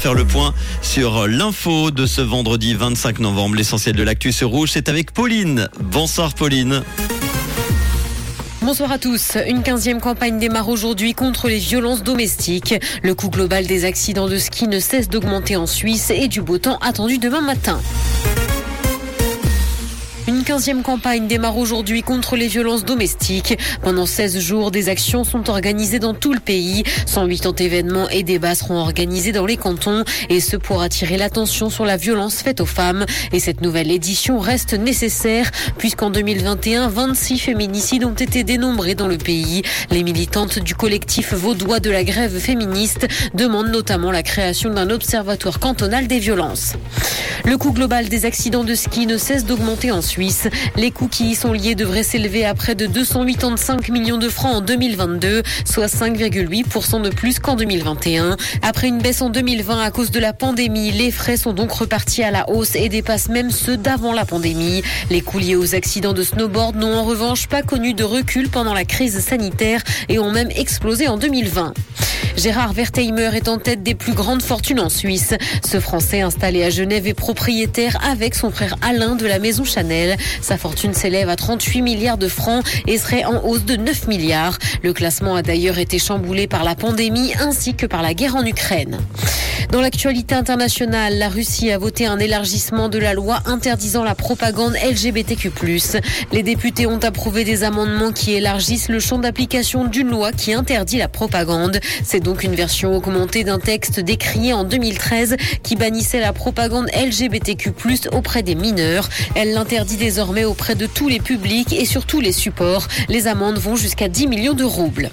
Faire le point sur l'info de ce vendredi 25 novembre. L'essentiel de l'actu rouge, c'est avec Pauline. Bonsoir Pauline. Bonsoir à tous. Une quinzième campagne démarre aujourd'hui contre les violences domestiques. Le coût global des accidents de ski ne cesse d'augmenter en Suisse et du beau temps attendu demain matin. Une quinzième campagne démarre aujourd'hui contre les violences domestiques. Pendant 16 jours, des actions sont organisées dans tout le pays. 180 événements et débats seront organisés dans les cantons et ce pour attirer l'attention sur la violence faite aux femmes. Et cette nouvelle édition reste nécessaire puisqu'en 2021, 26 féminicides ont été dénombrés dans le pays. Les militantes du collectif vaudois de la grève féministe demandent notamment la création d'un observatoire cantonal des violences. Le coût global des accidents de ski ne cesse d'augmenter en Suisse. Les coûts qui y sont liés devraient s'élever à près de 285 millions de francs en 2022, soit 5,8% de plus qu'en 2021. Après une baisse en 2020 à cause de la pandémie, les frais sont donc repartis à la hausse et dépassent même ceux d'avant la pandémie. Les coûts liés aux accidents de snowboard n'ont en revanche pas connu de recul pendant la crise sanitaire et ont même explosé en 2020. Gérard Wertheimer est en tête des plus grandes fortunes en Suisse. Ce Français installé à Genève est propriétaire avec son frère Alain de la maison Chanel. Sa fortune s'élève à 38 milliards de francs et serait en hausse de 9 milliards. Le classement a d'ailleurs été chamboulé par la pandémie ainsi que par la guerre en Ukraine. Dans l'actualité internationale, la Russie a voté un élargissement de la loi interdisant la propagande LGBTQ+. Les députés ont approuvé des amendements qui élargissent le champ d'application d'une loi qui interdit la propagande. C'est donc une version augmentée d'un texte décrié en 2013 qui bannissait la propagande LGBTQ+ auprès des mineurs. Elle l'interdit désormais auprès de tous les publics et sur tous les supports. Les amendes vont jusqu'à 10 millions de roubles.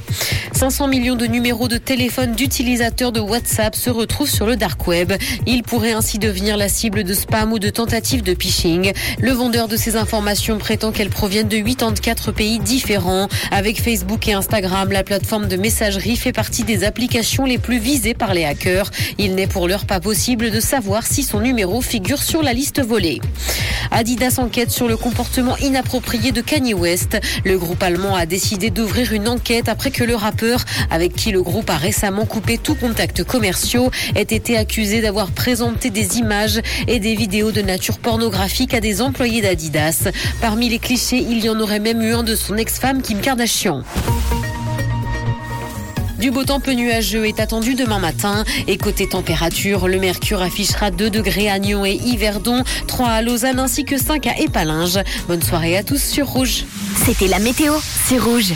500 millions de numéros de téléphone d'utilisateurs de WhatsApp se retrouvent sur le dark web. Il pourrait ainsi devenir la cible de spam ou de tentatives de phishing. Le vendeur de ces informations prétend qu'elles proviennent de 84 pays différents. Avec Facebook et Instagram, la plateforme de messagerie fait partie des applications les plus visées par les hackers. Il n'est pour l'heure pas possible de savoir si son numéro figure sur la liste volée. Adidas enquête sur le comportement inapproprié de Kanye West. Le groupe allemand a décidé d'ouvrir une enquête après que le rappeur, avec qui le groupe a récemment coupé tout contact commerciaux, ait été accusé d'avoir présenté des images et des vidéos de nature pornographique à des employés d'Adidas. Parmi les clichés, il y en aurait même eu un de son ex-femme Kim Kardashian. Du beau temps peu nuageux est attendu demain matin. Et côté température, le mercure affichera 2 degrés à Nyon et Yverdon, 3 à Lausanne ainsi que 5 à Épalinges. Bonne soirée à tous sur Rouge. C'était la météo, c'est Rouge.